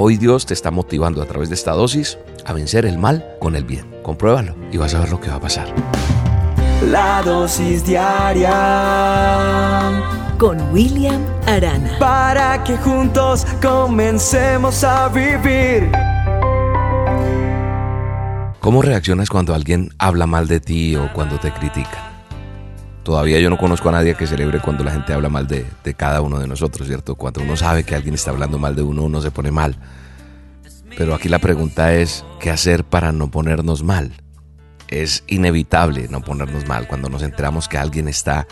hoy Dios te está motivando a través de esta dosis a vencer el mal con el bien. Compruébalo y vas a ver lo que va a pasar. La dosis diaria con William Arana. Para que juntos comencemos a vivir. ¿Cómo reaccionas cuando alguien habla mal de ti o cuando te critican? Todavía yo no conozco a nadie que celebre cuando la gente habla mal de, cada uno de nosotros, ¿cierto? Cuando uno sabe que alguien está hablando mal de uno, uno se pone mal. Pero aquí la pregunta es, ¿qué hacer para no ponernos mal? Es inevitable no ponernos mal cuando nos enteramos que alguien está,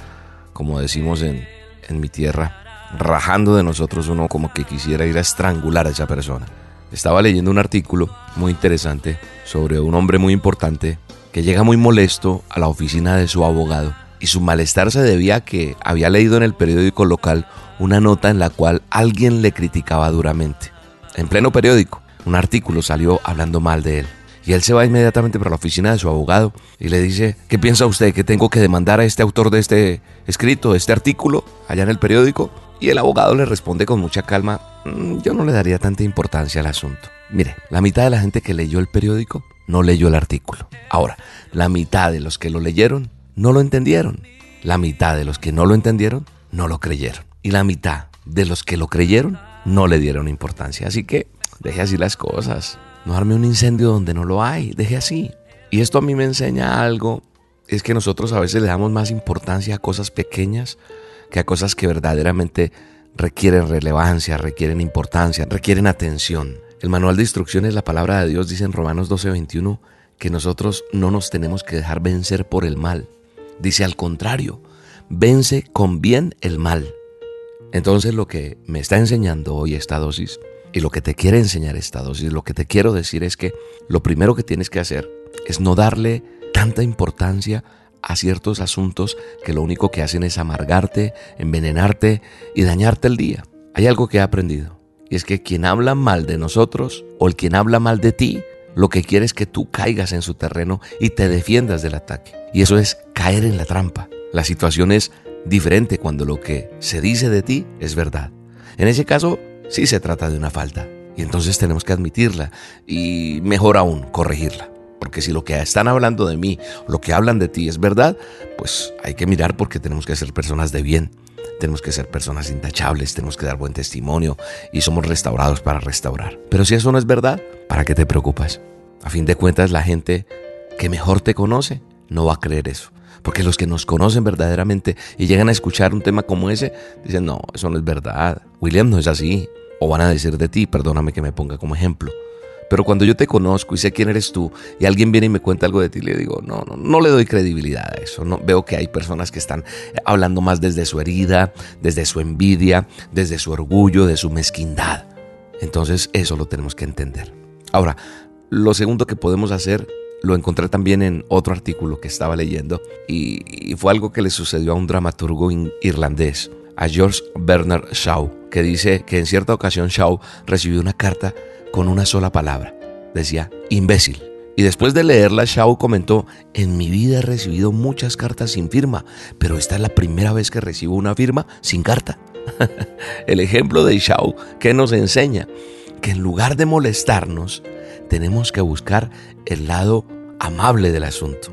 como decimos en, en mi tierra, rajando de nosotros uno como que quisiera ir a estrangular a esa persona. Estaba leyendo un artículo muy interesante sobre un hombre muy importante que llega muy molesto a la oficina de su abogado y su malestar se debía a que había leído en el periódico local una nota en la cual alguien le criticaba duramente. En pleno periódico, un artículo salió hablando mal de él. Y él se va inmediatamente para la oficina de su abogado y le dice, ¿qué piensa usted que tengo que demandar a este autor de este escrito, de este artículo, allá en el periódico? Y el abogado le responde con mucha calma, mm, yo no le daría tanta importancia al asunto. Mire, la mitad de la gente que leyó el periódico no leyó el artículo. Ahora, la mitad de los que lo leyeron no lo entendieron. La mitad de los que no lo entendieron no lo creyeron. Y la mitad de los que lo creyeron no le dieron importancia. Así que deje así las cosas. No arme un incendio donde no lo hay. Deje así. Y esto a mí me enseña algo. Es que nosotros a veces le damos más importancia a cosas pequeñas que a cosas que verdaderamente requieren relevancia, requieren importancia, requieren atención. El manual de instrucciones, la palabra de Dios dice en Romanos 12:21 que nosotros no nos tenemos que dejar vencer por el mal, Dice al contrario, vence con bien el mal. Entonces lo que me está enseñando hoy esta dosis y lo que te quiere enseñar esta dosis, lo que te quiero decir es que lo primero que tienes que hacer es no darle tanta importancia a ciertos asuntos que lo único que hacen es amargarte, envenenarte y dañarte el día. Hay algo que he aprendido y es que quien habla mal de nosotros o el quien habla mal de ti lo que quiere es que tú caigas en su terreno y te defiendas del ataque. Y eso es caer en la trampa. La situación es diferente cuando lo que se dice de ti es verdad. En ese caso, sí se trata de una falta. Y entonces tenemos que admitirla y mejor aún, corregirla. Porque si lo que están hablando de mí, lo que hablan de ti es verdad, pues hay que mirar porque tenemos que ser personas de bien tenemos que ser personas intachables, tenemos que dar buen testimonio y somos restaurados para restaurar. Pero si eso no es verdad, ¿para qué te preocupas? A fin de cuentas, la gente que mejor te conoce no va a creer eso. Porque los que nos conocen verdaderamente y llegan a escuchar un tema como ese, dicen, no, eso no es verdad. William no es así. O van a decir de ti, perdóname que me ponga como ejemplo. Pero cuando yo te conozco y sé quién eres tú y alguien viene y me cuenta algo de ti, le digo, no, no, no le doy credibilidad a eso. No, veo que hay personas que están hablando más desde su herida, desde su envidia, desde su orgullo, de su mezquindad. Entonces eso lo tenemos que entender. Ahora, lo segundo que podemos hacer lo encontré también en otro artículo que estaba leyendo y, fue algo que le sucedió a un dramaturgo irlandés, a George Bernard Shaw, que dice que en cierta ocasión Shaw recibió una carta con una sola palabra. Decía, imbécil. Y después de leerla, Shaw comentó, en mi vida he recibido muchas cartas sin firma, pero esta es la primera vez que recibo una firma sin carta. El ejemplo de Shaw que nos enseña en lugar de molestarnos, tenemos que buscar el lado amable del asunto,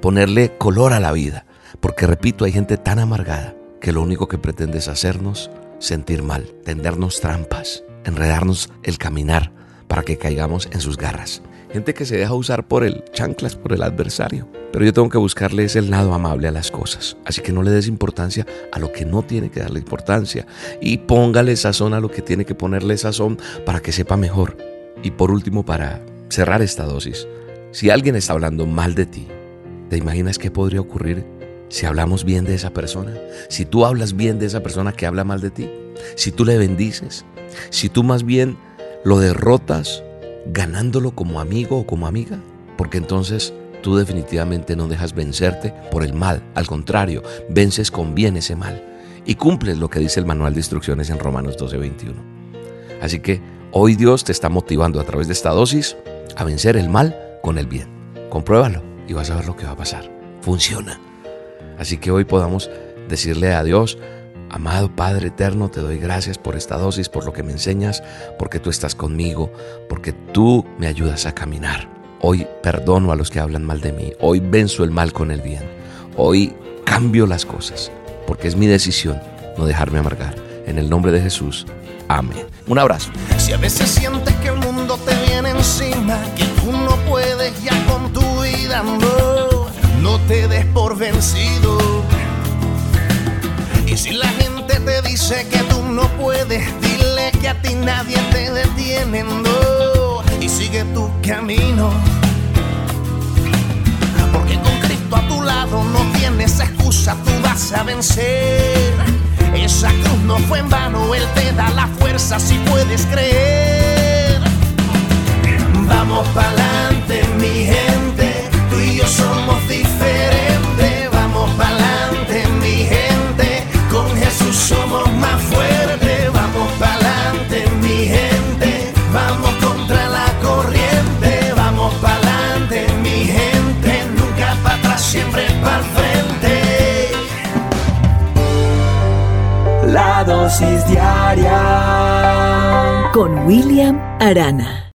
ponerle color a la vida, porque repito, hay gente tan amargada que lo único que pretende es hacernos sentir mal, tendernos trampas, enredarnos el caminar para que caigamos en sus garras. Gente que se deja usar por el chanclas, por el adversario. Pero yo tengo que buscarle ese lado amable a las cosas. Así que no le des importancia a lo que no tiene que darle importancia. Y póngale sazón a lo que tiene que ponerle sazón para que sepa mejor. Y por último, para cerrar esta dosis, si alguien está hablando mal de ti, ¿te imaginas qué podría ocurrir si hablamos bien de esa persona? Si tú hablas bien de esa persona que habla mal de ti, si tú le bendices, si tú más bien lo derrotas ganándolo como amigo o como amiga, porque entonces tú definitivamente no dejas vencerte por el mal, al contrario, vences con bien ese mal y cumples lo que dice el manual de instrucciones en Romanos 12:21. Así que hoy Dios te está motivando a través de esta dosis a vencer el mal con el bien. Compruébalo y vas a ver lo que va a pasar. Funciona. Así que hoy podamos decirle a Dios, Amado Padre Eterno, te doy gracias por esta dosis, por lo que me enseñas, porque tú estás conmigo, porque tú me ayudas a caminar. Hoy perdono a los que hablan mal de mí, hoy venzo el mal con el bien, hoy cambio las cosas, porque es mi decisión no dejarme amargar. En el nombre de Jesús, amén. Un abrazo. Si a veces sientes que el mundo te viene encima, que tú no puedes ya con tu vida, no, no te des por vencido. Y si la gente te dice que tú no puedes, dile que a ti nadie te detiene, sigue tu camino. Porque con Cristo a tu lado no tienes excusa, tú vas a vencer. Esa cruz no fue en vano, Él te da la fuerza si puedes creer. Vamos pa'lante, mi con William Arana.